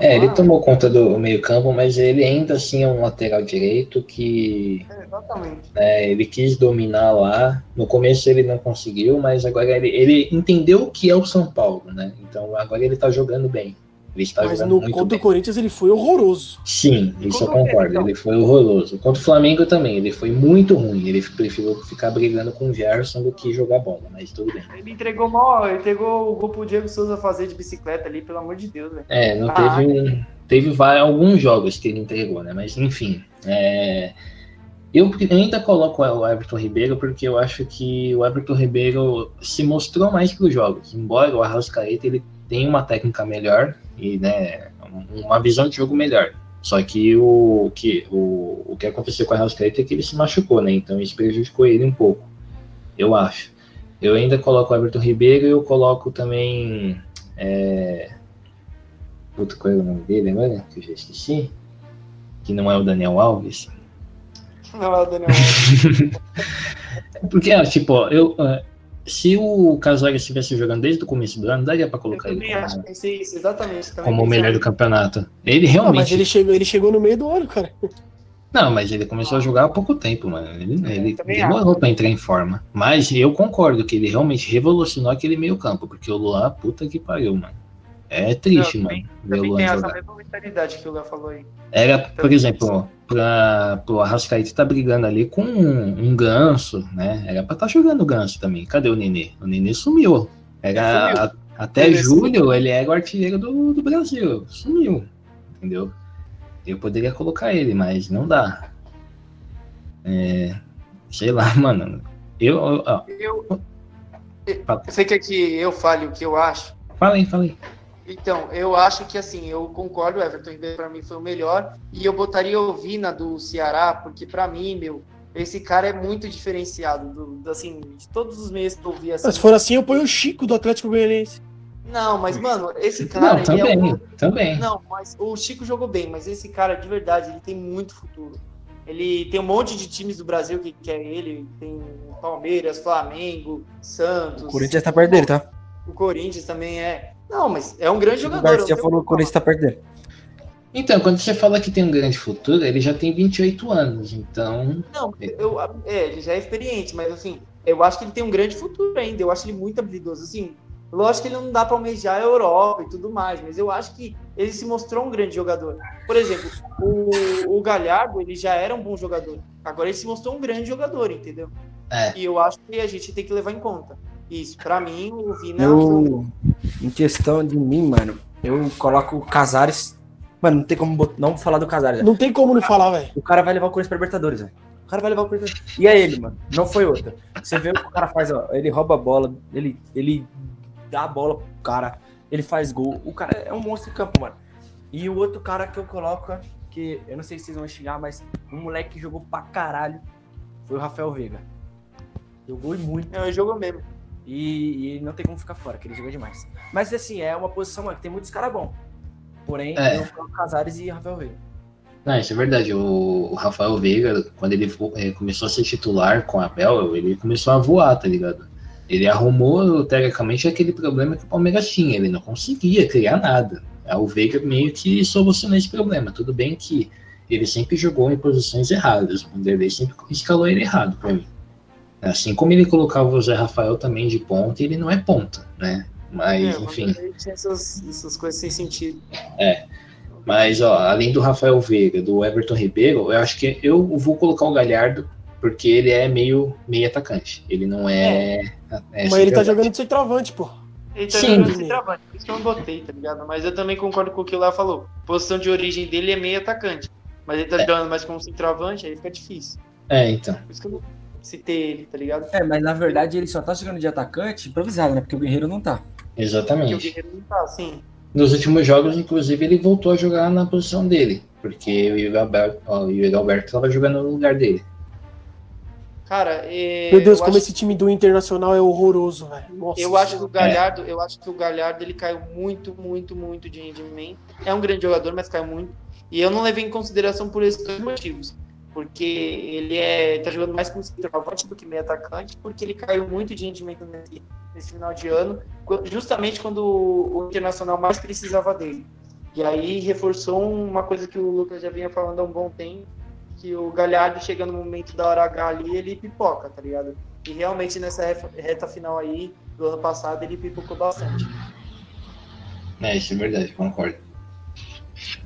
É, ele tomou conta do meio-campo, mas ele ainda assim é um lateral direito que é, Exatamente. é, ele quis dominar lá. No começo ele não conseguiu, mas agora ele, ele entendeu o que é o São Paulo, né? Então agora ele tá jogando bem. Ele está Mas jogando no muito contra bem. o Corinthians ele foi horroroso. Sim, isso eu concordo. então? Ele foi horroroso. Contra o Flamengo também, ele foi muito ruim. Ele preferiu ficar brigando com o Gerson do que jogar bola, mas tudo bem. Ele entregou mal, ele entregou o gol pro Diego Souza fazer de bicicleta ali, pelo amor de Deus, velho. É, não Ah. teve um. Teve vai- alguns jogos que ele entregou, né? Mas enfim. é, eu ainda coloco o Everton Ribeiro porque eu acho que o Everton Ribeiro se mostrou mais que os jogos. Embora o Arrascaeta ele tenha uma técnica melhor e né, uma visão de jogo melhor. Só que o que, o, o que aconteceu com o Arrascaeta é que ele se machucou, né? Então isso prejudicou ele um pouco. Eu acho. Eu ainda coloco o Everton Ribeiro e eu coloco também. É... Puta, qual é o nome dele agora? Que eu já esqueci. Que não é o Daniel Alves. Não é o Daniel Alves. Porque, tipo, eu, se o Casares estivesse jogando desde o começo do ano, daria pra Eu colocar ele também acho, pensei isso, exatamente. também como o melhor do campeonato. Ele realmente. mas ele chegou, ele chegou no meio do ano, cara. Não, mas ele começou a jogar há pouco tempo, mano. Ele, ele também demorou pra entrar em forma. Mas eu concordo que ele realmente revolucionou aquele meio-campo, porque o Luan, puta que pariu, mano. É triste, Não, mano, ver o Também Luan tem essa jogar. mesma mentalidade que o Léo falou aí. Era, por exemplo, pra, pro Arrascaeta tá brigando ali com um, um ganso, né? Era pra estar jogando ganso também. Cadê o Nenê? O Nenê sumiu. Era Sumiu. a- até Ele julho ele era o artilheiro do, do Brasil. Sumiu. Entendeu? Eu poderia colocar ele, mas não dá. É, sei lá, mano. Eu, ó, Eu, Fala. você quer que eu fale o que eu acho? fala aí, fala aí. Então, eu acho que assim, eu concordo, o Everton Ribeiro pra mim foi o melhor. E eu botaria o Vina do Ceará, porque pra mim, meu, esse cara é muito diferenciado. Do, do- assim, de todos os meses que eu vi assim. Mas se for assim, eu ponho o Chico do Atlético Goianiense. Não, mas, mano, esse cara. Não, é também, um- também. Não, mas o Chico jogou bem, mas esse cara, de verdade, ele tem muito futuro. Ele tem um monte de times do Brasil que quer ele. Tem Palmeiras, Flamengo, Santos. O Corinthians tá perto dele, tá? O Corinthians também é. Não, mas é um grande O jogador. eu Garcia falou que o tenho Corinthians tá perto dele. Então, quando você fala que tem um grande futuro, ele já tem 28 anos, então. Não, eu, é, ele já é experiente, mas assim, eu acho que ele tem um grande futuro ainda. Eu acho ele muito habilidoso. Assim, lógico que ele não dá para almejar a Europa e tudo mais, mas eu acho que ele se mostrou um grande jogador. Por exemplo, o, o Galhardo, ele já era um bom jogador. Agora ele se mostrou um grande jogador, entendeu? É. E eu acho que a gente tem que levar em conta. Isso, para mim, o Vina Eu, em questão de mim, mano, eu coloco o Casares. Mano, não tem como bot- não falar do Casares. Não tem como não falar, velho. O cara vai levar o Corinthians pra Libertadores, velho. O cara vai levar o Corinthians. E é ele, mano. Não foi outra. Você vê o que o cara faz, ó. Ele rouba a bola, ele, ele dá a bola pro cara, ele faz gol. O cara é um monstro em campo, mano. E o outro cara que eu coloco, que eu não sei se vocês vão xingar, mas um moleque que jogou pra caralho foi o Rafael Veiga. Jogou e muito. É, jogou mesmo. E, e não tem como ficar fora, que ele jogou demais. Mas assim, é uma posição mano, que tem muitos caras bons. Porém, É. eu coloco Casares e Rafael Veiga. Não, isso é verdade. O, o Rafael Veiga, quando ele eh, começou a ser titular com a Abel, ele começou a voar, tá ligado? Ele arrumou, teoricamente, aquele problema que o Palmeiras tinha. Ele não conseguia criar nada. Aí O Veiga meio que solucionou esse problema. Tudo bem que ele sempre jogou em posições erradas. O Vanderlei sempre escalou ele errado pra mim. Assim como ele colocava o Zé Rafael também de ponta, ele não é ponta, né? Mas, É, enfim. Essas, essas coisas sem sentido. Mas, ó, além do Rafael Veiga, do Everton Ribeiro, eu acho que eu vou colocar o Galhardo, porque ele é meio, meio atacante. Ele não é. é Mas ele tá centroavante. jogando de centroavante, pô. Ele tá Sim. jogando sem trabalho, por isso que eu não botei, tá ligado? Mas eu também concordo com o que o Léo falou. A posição de origem dele é meio atacante. Mas ele tá É. jogando mais como centroavante, aí fica difícil. É, então. Por isso que eu não citei ele, tá ligado? É, mas na verdade ele só tá jogando de atacante improvisado, né? Porque o Guerreiro não tá. Porque o Exatamente. Guerreiro não tá assim. Nos últimos jogos, inclusive, ele voltou a jogar na posição dele. Porque o Yuri Alberto, o Yuri Alberto tava jogando no lugar dele. Cara, é, Meu Deus, eu como acho, esse time do Internacional é horroroso, velho. Nossa eu acho que o Senhora. Galhardo, eu acho que o Galhardo ele caiu muito, muito, muito de rendimento. É um grande jogador, mas caiu muito. E eu não levei em consideração por esses dois motivos. Porque ele é, tá jogando mais como centroavante do que meio atacante, porque ele caiu muito de rendimento nesse, nesse final de ano, justamente quando o, o Internacional mais precisava dele. E aí reforçou uma coisa que o Lucas já vinha falando há um bom tempo, que o Galhardo chega no momento da hora H ali, ele pipoca, tá ligado? E realmente nessa reta final aí, do ano passado, ele pipocou bastante. É, isso é verdade, concordo.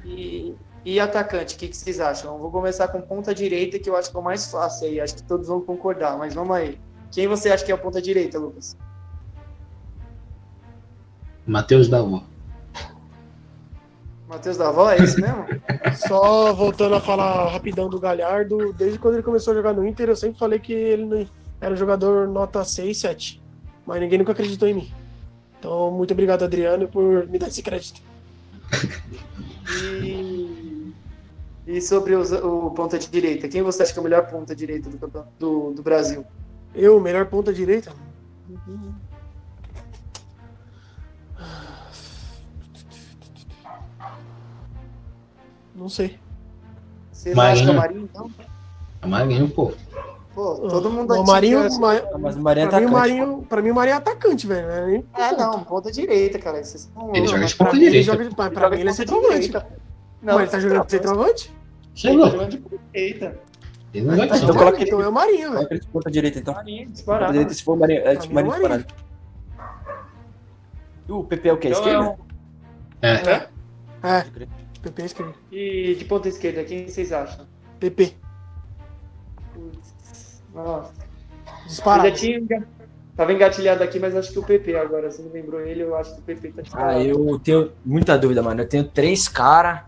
E, e atacante, o que, que vocês acham? Eu vou começar com ponta direita, que eu acho que é o mais fácil aí. Acho que todos vão concordar, mas vamos aí. Quem você acha que é a ponta direita, Lucas? Matheus Davó. Matheus Davó, é esse mesmo? Só voltando a falar rapidão do Galhardo, desde quando ele começou a jogar no Inter, eu sempre falei que ele era um jogador nota 6, 7. Mas ninguém nunca acreditou em mim. Então, muito obrigado, Adriano, por me dar esse crédito. E, e sobre os- o ponta direita, quem você acha que é o melhor ponta direita do, do, do Brasil? Eu, melhor ponta direita? Não sei. Você não acha que é o Marinho. Marinho, então? É Marinho, pô. Pô, todo mundo o aqui Marinho, conhece- Ma- Ah, Mas o Marinho é pra, mim, o atacante. Marinho, pra mim, o Marinho é atacante, velho. não é Ah, não, ponta direita, cara. Vocês Ele joga de ponta ele direita. joga de, pra, ele joga mim, ele é centroavante. Direita. Mas ele tá jogando de centroavante? É Ele tá louco. jogando de ponta direita. Ele não vai ser. então, coloca ele- então é o Marinho, velho. Coloca ele de ponta direita, então. Marinho, Ponta disparado. direita, se for o Marinho, é tipo é o Marinho Marinho. disparado. E o PP é o quê? Então é Esquerda? um- É. É, PP esquerdo. E de ponta esquerda, quem vocês acham? PP, Nossa. Eu disparado. já tinha Tava engatilhado aqui, mas acho que o PP agora. Você não lembrou ele, eu acho que o PP tá Ah, disparado. eu tenho muita dúvida, mano. Eu tenho três caras,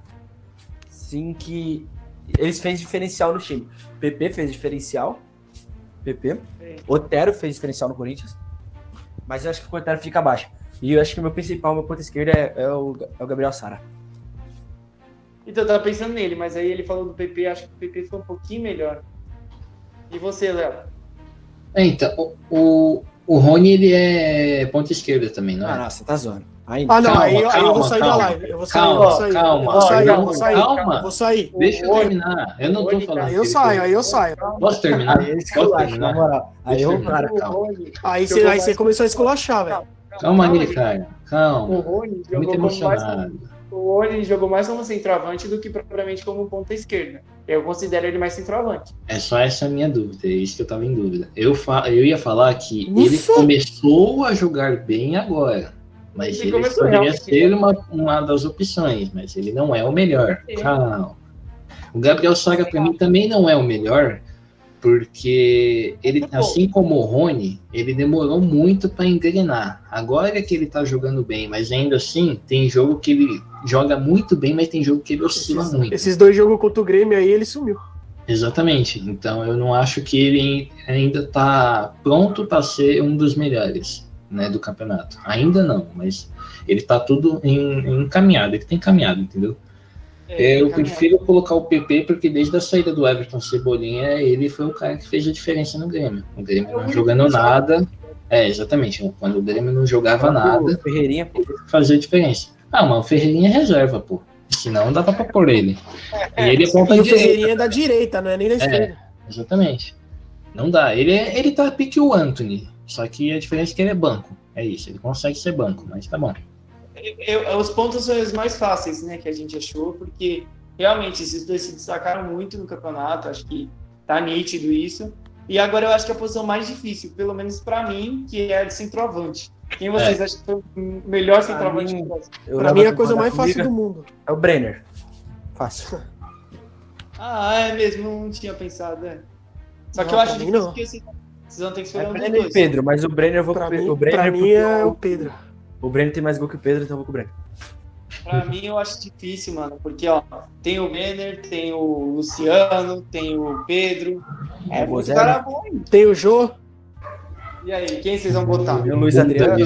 sim, que eles fez diferencial no time. PP fez diferencial. PP. Otero fez diferencial no Corinthians. Mas eu acho que o Otero fica abaixo. E eu acho que o meu principal, meu ponto esquerdo é, é o, é o Gabriel Sara. Então, eu tava pensando nele, mas aí ele falou do PP, acho que o PP foi um pouquinho melhor. E você, Léo? É, então, o, o, o Rony, ele é ponta esquerda também, não é? Ah, nossa, tá zoando. Ainda. Ah, não, Calma, aí, eu- aí eu vou calma, sair da calma. live. Eu vou sair, eu Calma, vou sair. calma, eu vou sair, eu calma, vou sair. calma. Eu vou sair. Deixa eu Rony- terminar. Eu não tô Rony, falando. Aí eu saio, aí eu saio. Posso terminar? Aí Posso terminar? moral. Aí eu eu, cara, O calma. Rony, Aí você aí você começou a esculachar, velho. Calma aí, Rony. cara. O Calma. Rony Tô jogou muito emocionado. O Rony jogou mais como centroavante do que propriamente como ponta esquerda. Eu considero ele mais centroavante. É só essa a minha dúvida, é isso que eu tava em dúvida. Eu, fa eu ia falar que Ufa! ele começou a jogar bem agora, mas Ele poderia ser uma, uma das opções, mas ele não é o melhor. Calma. O Gabriel Saga para mim também não é o melhor, porque ele, assim como o Rony, ele demorou muito para engrenar. Agora que ele tá jogando bem, mas ainda assim, tem jogo que ele joga muito bem, mas tem jogo que ele oscila Esses, muito. esses dois jogos contra o Grêmio aí, ele sumiu. Exatamente. Então eu não acho que ele ainda está pronto para ser um dos melhores né, do campeonato. Ainda não, mas ele está tudo em, em encaminhado, ele tem encaminhado, entendeu? É, Eu prefiro colocar o PP porque desde a saída do Everton Cebolinha, ele foi o cara que fez a diferença no Grêmio. O Grêmio É não jogando nada. É, exatamente. Quando o Grêmio não jogava nada, Ferreirinha, fazia diferença. Ah, mas o Ferreirinha é reserva, pô. Senão dava pra pôr ele. E ele é ponta E o direita. Ferreirinha é da direita, não é nem da esquerda. Exatamente. Não dá. Ele, é, ele tá pique o Anthony. Só que a diferença é que ele é banco. É isso. Ele consegue ser banco, mas tá bom. Eu- eu- os pontos são os mais fáceis, né, que a gente achou, porque realmente esses dois se destacaram muito no campeonato, acho que tá nítido isso. E agora eu acho que a posição mais difícil, pelo menos pra mim, que é a de centroavante. Quem vocês acham que foi o melhor centroavante mim- do Brasil? Pra mim é a coisa mais fácil do mundo. É o Brenner. Fácil. Ah, é mesmo, não tinha pensado, é. Só que Não, eu acho difícil não. porque vocês, vocês vão ter que É escolher um dos Brenner e dois. Pedro, mas o Brenner eu vou Pra com o mim, o Brenner. pra mim é o Pedro. O Brenner tem mais gol que o Pedro, então eu vou com o Brenner. Pra mim eu acho difícil, mano, porque ó, tem o Benner, tem o Luciano, tem o Pedro. É O muito cara bom, hein? Tem o Jô. E aí, quem vocês vão botar? O Luiz Adriano.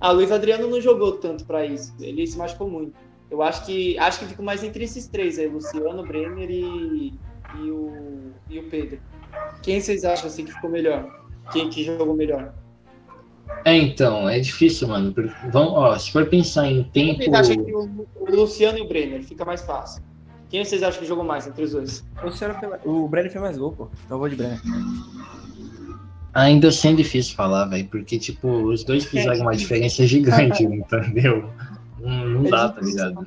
Ah, o Luiz Adriano não jogou tanto pra isso. Ele se machucou muito. Eu acho que acho que fico mais entre esses três aí, Luciano, Brenner e, e, o, e o Pedro. Quem vocês acham assim que ficou melhor? Quem que jogou melhor? É, então, é difícil, mano. Vamos, ó, se for pensar em tempo. Vocês acham que o, o Luciano e o Brenner fica mais fácil? Quem vocês acham que jogou mais entre os dois? O, Luciano o Brenner fez mais gol, pô. Então eu vou de Brenner. Ainda assim é difícil falar, velho, porque, tipo, os dois fizeram uma diferença gigante, entendeu? Não, não dá, tá ligado?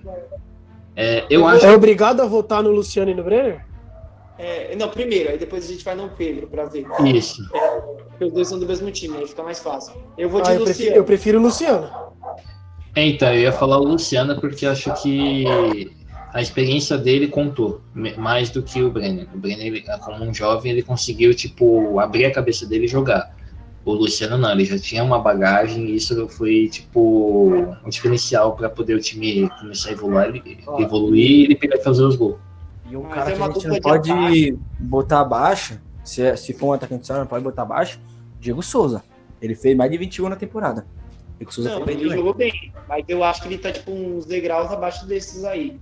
É, eu acho. É obrigado a votar no Luciano e no Brenner? É, não, primeiro, aí depois a gente vai no Pedro pra ver. Isso. Porque os dois são do mesmo time, aí fica mais fácil. Eu vou de Ah, eu, Luciano. prefiro, eu prefiro o Luciano. É, então, eu ia falar o Luciano porque eu acho que a experiência dele contou mais do que o Brenner. O Brenner, ele, como um jovem, ele conseguiu, tipo, abrir a cabeça dele e jogar. O Luciano não, ele já tinha uma bagagem e isso foi, tipo, um diferencial para poder o time começar a evoluir, evoluir e ele pegar e fazer os gols. E um Mas cara é que a gente não de pode ataque. botar abaixo, se, se for um atacante só, não pode botar abaixo, Diego Souza. Ele fez mais de 21 na temporada. Diego Souza Não, foi bem ele jogou bem, mas eu acho que ele tá tipo uns degraus abaixo desses aí.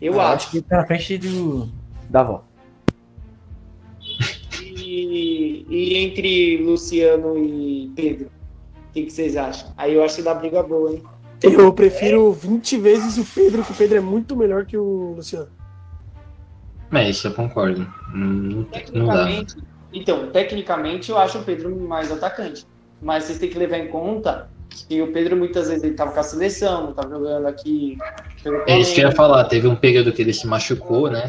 Eu Eu acho. que tá na frente do, da avó. E, e entre Luciano e Pedro, o que, que vocês acham? Aí eu acho que dá briga boa, hein? Eu prefiro 20 vezes o Pedro, que o Pedro é muito melhor que o Luciano. É, isso eu concordo. Não, tem- não dá. Tecnicamente, então, tecnicamente eu acho o Pedro mais atacante. Mas vocês têm que levar em conta que o Pedro muitas vezes ele tava com a seleção, não tava jogando aqui É isso que eu ia falar. Teve um período que ele se machucou, né?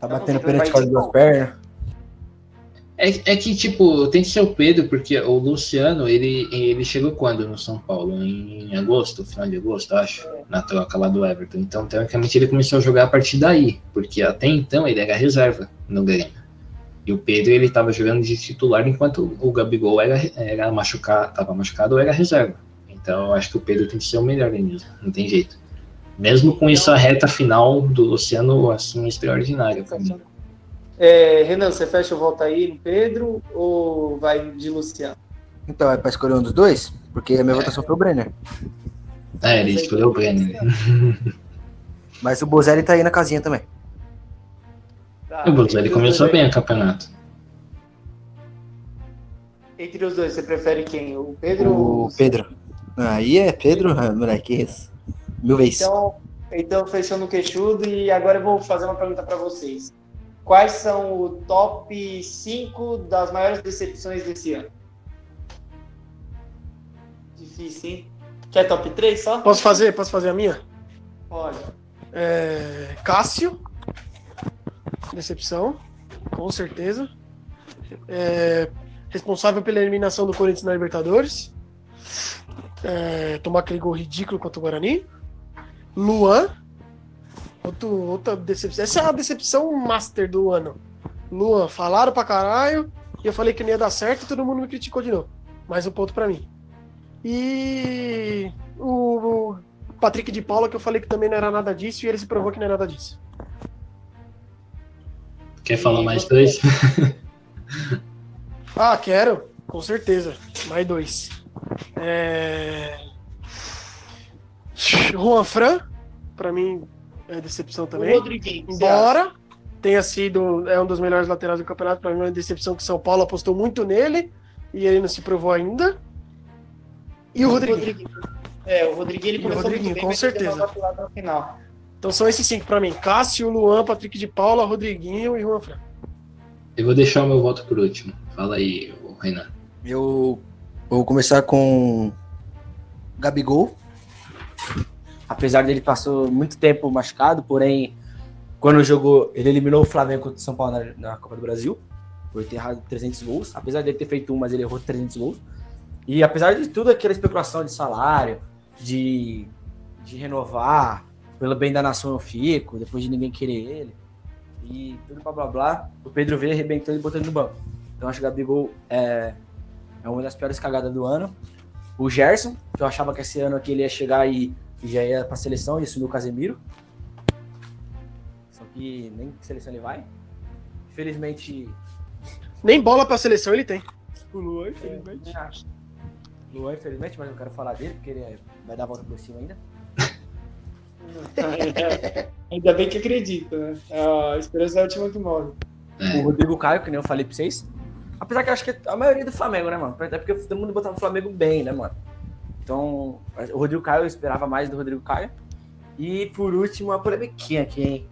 Tá Então, batendo pênalti com as de duas pernas. É, é que, tipo, tem que ser o Pedro, porque o Luciano, ele, ele chegou quando no São Paulo? Em agosto, final de agosto, acho, na troca lá do Everton. Então, teoricamente, ele começou a jogar a partir daí, porque até então ele era reserva no Grêmio. E o Pedro, ele tava jogando de titular enquanto o Gabigol era, era machucado, tava machucado ou era reserva. Então, eu acho que o Pedro tem que ser o melhor mesmo, não tem jeito. Mesmo com isso, a reta final do Luciano, assim, extraordinária pra mim. É, Renan, você fecha o voto aí no Pedro ou vai de Luciano? Então, é pra escolher um dos dois? Porque a minha votação foi o Brenner. É, ele escolheu o Brenner. Mas o Bozelli tá aí na casinha também. Tá, O Bozelli começou bem o campeonato. Entre os dois, você prefere quem? O Pedro ou O Pedro. Aí é Pedro, ah, moleque, que isso. Mil vezes. Então, então fechou no queixudo e agora eu vou fazer uma pergunta para vocês. Quais são o top 5 das maiores decepções desse ano? Difícil, hein? Quer top 3 só? Posso fazer? Posso fazer a minha? Pode. É, Cássio. Decepção, com certeza. É, responsável pela eliminação do Corinthians na Libertadores. É, tomar aquele gol ridículo contra o Guarani. Luan. Outro, outra decepção. Essa é a decepção master do ano. Luan, falaram pra caralho. E eu falei que não ia dar certo e todo mundo me criticou de novo. Mais um ponto pra mim. E o, o Patrick de Paula, que eu falei que também não era nada disso, e ele se provou que não é nada disso. Quer falar mais dois? Ah, quero, com certeza. Mais dois. É... Juan Fran, pra mim, é decepção O também. Rodriguinho. acha? Embora tenha sido é um dos melhores laterais do campeonato, para mim é uma decepção que São Paulo apostou muito nele e ele não se provou ainda. E o Rodriguinho. É, o Rodriguinho ele E o começou Rodriguinho, muito bem, com certeza. Então são esses cinco para mim: Cássio, Luan, Patrick de Paula, Rodriguinho e Juan Fran. Eu vou deixar o meu voto por último. Fala aí, Renan. Eu vou começar com Gabigol. Apesar dele passou muito tempo machucado, porém, quando jogou, ele eliminou o Flamengo contra o São Paulo na, na Copa do Brasil, por ter errado 300 gols. Apesar dele ter feito um, mas ele errou 300 gols. E apesar de tudo aquela especulação de salário, de, de renovar, pelo bem da nação eu fico, depois de ninguém querer ele, e tudo blá blá blá, o Pedro veio, arrebentou e ele no banco. Então acho que o Gabigol é, é uma das piores cagadas do ano. O Gerson, que eu achava que esse ano aqui ele ia chegar e, e já ia pra seleção e assumir o Casemiro. Só que nem seleção ele vai. Infelizmente, Nem bola pra seleção ele tem. O Luan, infelizmente. Luan, infelizmente, mas eu quero falar dele, porque ele é- vai dar a volta por cima ainda. Ainda bem que acredita, né? A esperança é a última que morre. O Rodrigo Caio, que nem eu falei pra vocês. Apesar que eu acho que a maioria do Flamengo, né, mano? Até porque todo mundo botava o Flamengo bem, né, mano? Então, o Rodrigo Caio, eu esperava mais do Rodrigo Caio. E por último, a polemiquinha aqui, hein?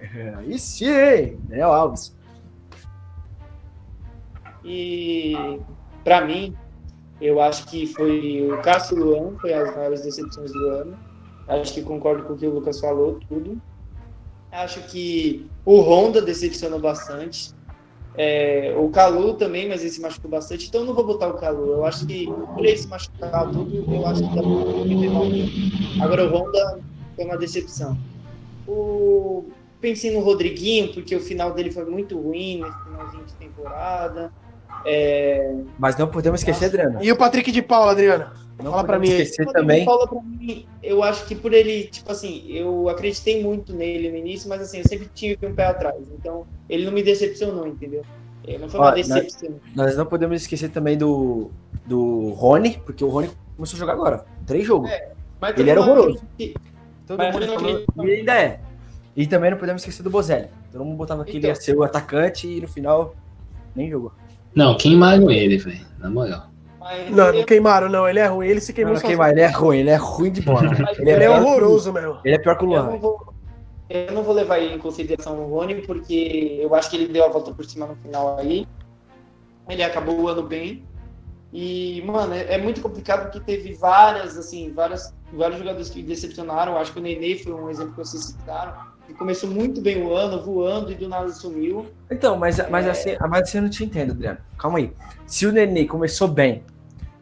Aí sim? Daniel Alves. E pra mim, eu acho que foi o Cássio Luan, foi as maiores decepções do ano. Acho que concordo com o que o Lucas falou, tudo. Acho que o Honda decepcionou bastante. É, o Calu também, mas ele se machucou bastante, então eu não vou botar o Calu. Eu acho que por ele se machucar tudo, eu acho que dá pra. Agora o Honda foi uma decepção. O... Pensei no Rodriguinho, porque o final dele foi muito ruim, nesse finalzinho de temporada. É, Mas não podemos esquecer, Adriano. E o Patrick de Paula, Adriana? Não Fala pra podemos mim esquecer Quando também. ele Fala pra mim, eu acho que por ele, tipo assim, eu acreditei muito nele no início, mas assim, eu sempre tive um pé atrás. Então, ele não me decepcionou, entendeu? É, Não foi uma Ó, decepção. Nós não podemos esquecer também do, do Rony, porque o Rony começou a jogar agora. Três jogos. Mas ele era horroroso. acredita- Todo Mas mundo falou, e ainda é. E também não podemos esquecer do Bozelli. Todo mundo botava que ele ia Então. ser o atacante e no final nem jogou. Não, queimaram ele, velho. Na moral. Mas Não, eu- não queimaram, não. Ele é ruim, ele se queimou Não, queimar, ele é ruim, ele é ruim de bola. Ele é, Ele é que o- horroroso mesmo. Ele é pior que o eu Luan. não vou. Eu não vou levar em consideração o Rony, porque eu acho que ele deu a volta por cima no final aí. Ele acabou o ano bem. E, mano, é, é muito complicado porque teve várias, assim, várias, vários jogadores que decepcionaram. Acho que o Nenê foi um exemplo que vocês citaram. Que começou muito bem o ano, voando e do nada sumiu. Então, mas, mas, assim, mas assim eu não te entendo, Adriano. Calma aí. Se o Nenê começou bem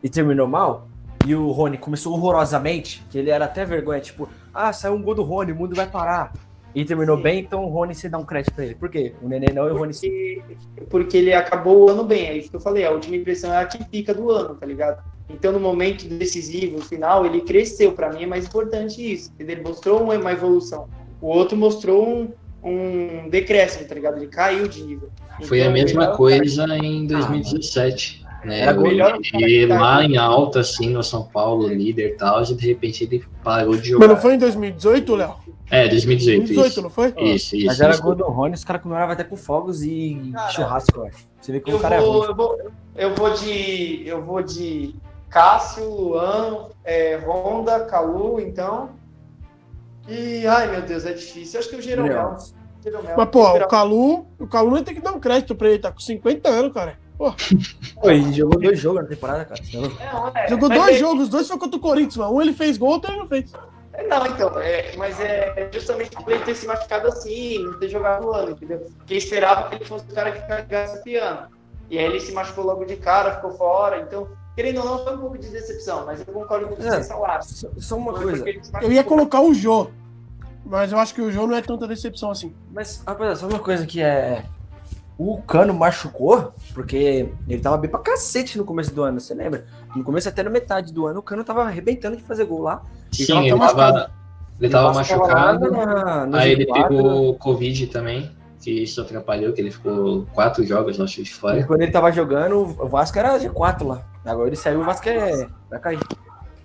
e terminou mal, e o Rony começou horrorosamente, que ele era até vergonha, tipo, ah, saiu um gol do Rony, o mundo vai parar. E terminou Sim. bem, então o Rony você dá um crédito pra ele. Por quê? O Nenê não e o Rony sim. Porque, ele acabou o ano bem. É isso que eu falei. A última impressão é a que fica do ano, tá ligado? Então, no momento decisivo, final, ele cresceu. Pra mim é mais importante isso. Ele mostrou uma, evolução. O outro mostrou um, um decréscimo, tá ligado? Ele caiu de nível. Foi a Então, mesma melhor- coisa em 2017. Né? Era melhor- E lá em alta, assim, no São Paulo, líder e tal, e de repente ele parou de jogar. Mas não foi em 2018, Léo? É, 2018. 2018, isso. não foi? Isso, isso. Mas era isso. gol do Rony, os caras comemoravam até com fogos e Cara, churrasco, eu acho. Você vê como Eu o cara é vou, ruim. eu, vou, eu vou de. Eu vou de Cássio, Luan, é, Honda, Calu, então. E. Ai meu Deus, é difícil. Eu acho que o Jeromel. Mas, pô, o. Calu, o Calu não tem que dar um crédito pra ele, tá com 50 anos, cara. Pô, Pô, e jogou dois jogos na temporada, cara. Você é é, jogou mas dois é- jogos, os dois foi contra o Corinthians, mano. Um ele fez gol, outro ele não fez. Não, então, é, mas é justamente por ele ter se machucado assim, não ter jogado no ano, entendeu? Porque esperava que ele fosse o cara que carregasse piano. E aí ele se machucou logo de cara, ficou fora. Então, querendo ou não, foi um pouco de decepção, mas eu concordo com É. vocês falaram. Só, uma Foi coisa. ele Eu ia colocar o Jô. Mas eu acho que o Jô não é tanta decepção assim. Mas, rapaziada, só uma coisa que é. O Cano machucou, porque ele tava bem pra cacete no começo do ano, você lembra? No começo, até na metade do ano, o Cano tava arrebentando de fazer gol lá. Sim, tava ele machucado. tava, ele tava machucado. na- Aí ele G4, pegou Covid também, que isso atrapalhou, que ele ficou quatro jogos, acho, de E fora. quando ele tava jogando, o Vasco era G4 lá. Agora ele saiu, o Vasco é... vai cair.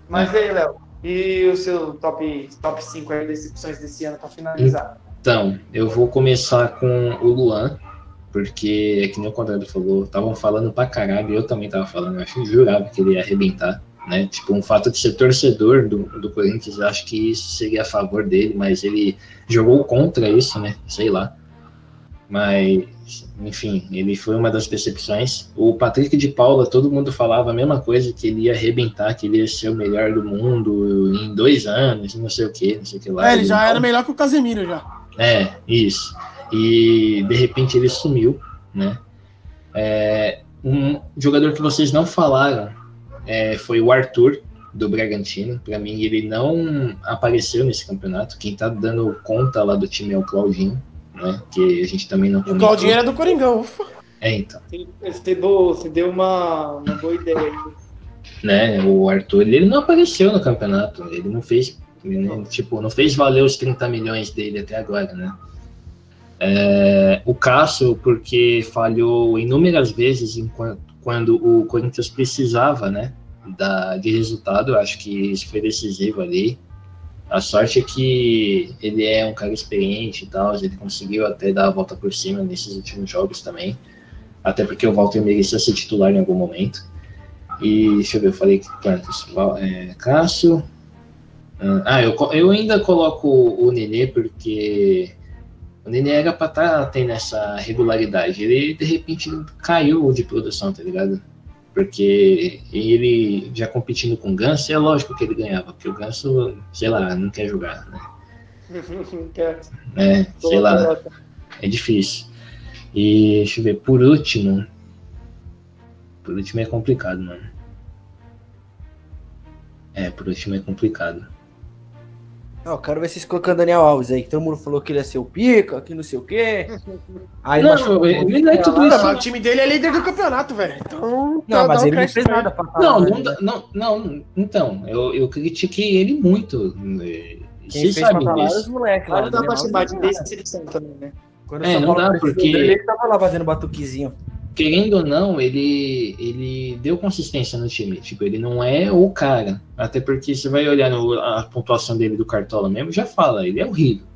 Mas aí, Léo, E o seu top, top 5 aí decepções desse ano para finalizar? Então, eu vou começar com o Luan, porque, é que nem o Conrado falou, estavam falando pra caralho, eu também tava falando, eu acho jurava que ele ia arrebentar, né? Tipo, um fato de ser torcedor do, do Corinthians, acho que isso seria a favor dele, mas ele jogou contra isso, né? Sei lá. Mas enfim, ele foi uma das decepções. O Patrick de Paula, todo mundo falava a mesma coisa, que ele ia arrebentar, que ele ia ser o melhor do mundo em dois anos, não sei o que, não sei o que lá. É, ele já era melhor que o Casemiro já. É, isso. E de repente ele sumiu, né? É, um jogador que vocês não falaram é, foi o Arthur, do Bragantino. Para mim, ele não apareceu nesse campeonato. Quem tá dando conta lá do time é o Claudinho né? Que a gente também não O Claudinho era do Coringão, ufa. É, então. Você deu, você deu uma, uma boa ideia aí. Né, o Arthur, ele não apareceu no campeonato, ele não fez, ele, tipo, não fez valer os 30 milhões dele até agora, né? É, o Cássio, porque falhou inúmeras vezes enquanto, quando o Corinthians precisava, né, da, de resultado, acho que isso foi decisivo ali. A sorte é que ele é um cara experiente e tal, ele conseguiu até dar a volta por cima nesses últimos jogos também. Até porque o Walter merecia ser titular em algum momento. E deixa eu ver, eu falei quantos? É, Cássio. Ah, eu, eu ainda coloco o Nenê porque o Nenê era pra estar tá tendo essa regularidade. Ele de repente caiu de produção, tá ligado? Porque ele já competindo com o Ganso, é lógico que ele ganhava, porque o Ganso, sei lá, não quer jogar, né? é, sei lá, é difícil. E deixa eu ver, por último, por último é complicado, mano. É, por último é complicado. Não, quero ver vocês colocando Daniel Alves aí, que todo mundo falou que ele ia ser o pica, que não sei o quê. Aí não, machucou, ele não é tudo isso. Mas o time dele é líder do campeonato, velho. Então, não, mas ele não fez nada pra falar. Não, não, não, não, então, eu, eu critiquei ele muito. Quem Vocês sabem disso. Os moleques, lá, não dá pra chamar de decepção também, né? Quando é, não dá, porque... Ele tava lá fazendo batuquezinho querendo ou não, ele, ele deu consistência no time. Tipo, ele não é o cara. Até porque você vai olhar no, a pontuação dele do Cartola mesmo, já fala, ele é horrível.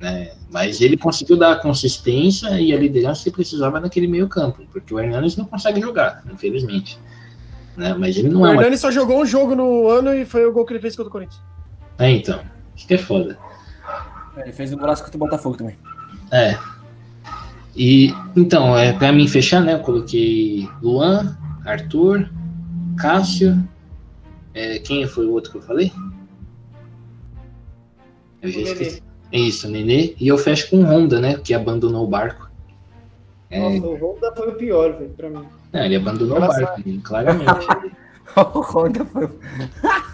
Né? Mas ele conseguiu dar a consistência e a liderança que precisava naquele meio campo, porque o Hernandes não consegue jogar, infelizmente. Né? Mas ele não o é. O Hernandes uma... só jogou um jogo no ano e foi o gol que ele fez contra o Corinthians. É, então. Isso que é foda. É, ele fez um golaço contra o Botafogo também. É, e então, é, para mim fechar, né? Eu coloquei Luan, Arthur, Cássio. É, quem foi o outro que eu falei? Eu já esqueci. É isso, Nenê. E eu fecho com Honda, né? Que abandonou o barco. É... Nossa, o Honda foi o pior, velho, pra mim. Não, ele abandonou Engraçado. o barco, claramente. o Honda foi.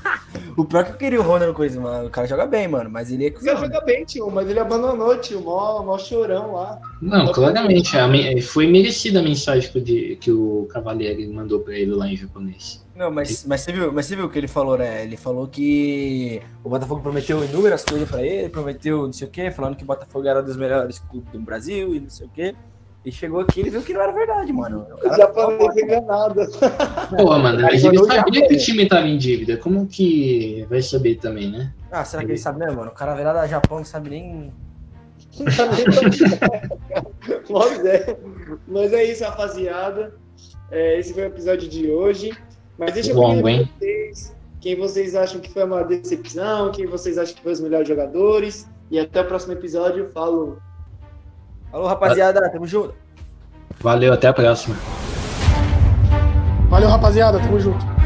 O pior que eu queria o Honda no coisa, mano. O cara joga bem, mano, mas ele é O cara joga bem, tio, mas ele abandonou, tio. Mó, mó chorão lá. Não, claramente. A, foi merecida a mensagem que o, que o Cavalieri mandou pra ele lá em japonês. Não, mas, mas, você viu, mas você viu o que ele falou, né? Ele falou que o Botafogo prometeu inúmeras coisas pra ele, prometeu não sei o quê, falando que o Botafogo era um dos melhores clubes do Brasil e não sei o quê. E chegou aqui e viu que não era verdade, mano. O já falei foi enganado. Pô, mano, mas ele sabia que o time tava em dívida. Como que vai saber também, né? Ah, será que ele sabe mesmo, mano? O cara virado da Japão não sabe nem. Pois é. Mas é isso, rapaziada. É, esse foi o episódio de hoje. Mas deixa eu ver vocês quem vocês acham que foi uma decepção, quem vocês acham que foi os melhores jogadores. E até o próximo episódio. Falou! Falou, rapaziada. Tamo junto. Valeu, até a próxima. Valeu, rapaziada. Tamo junto.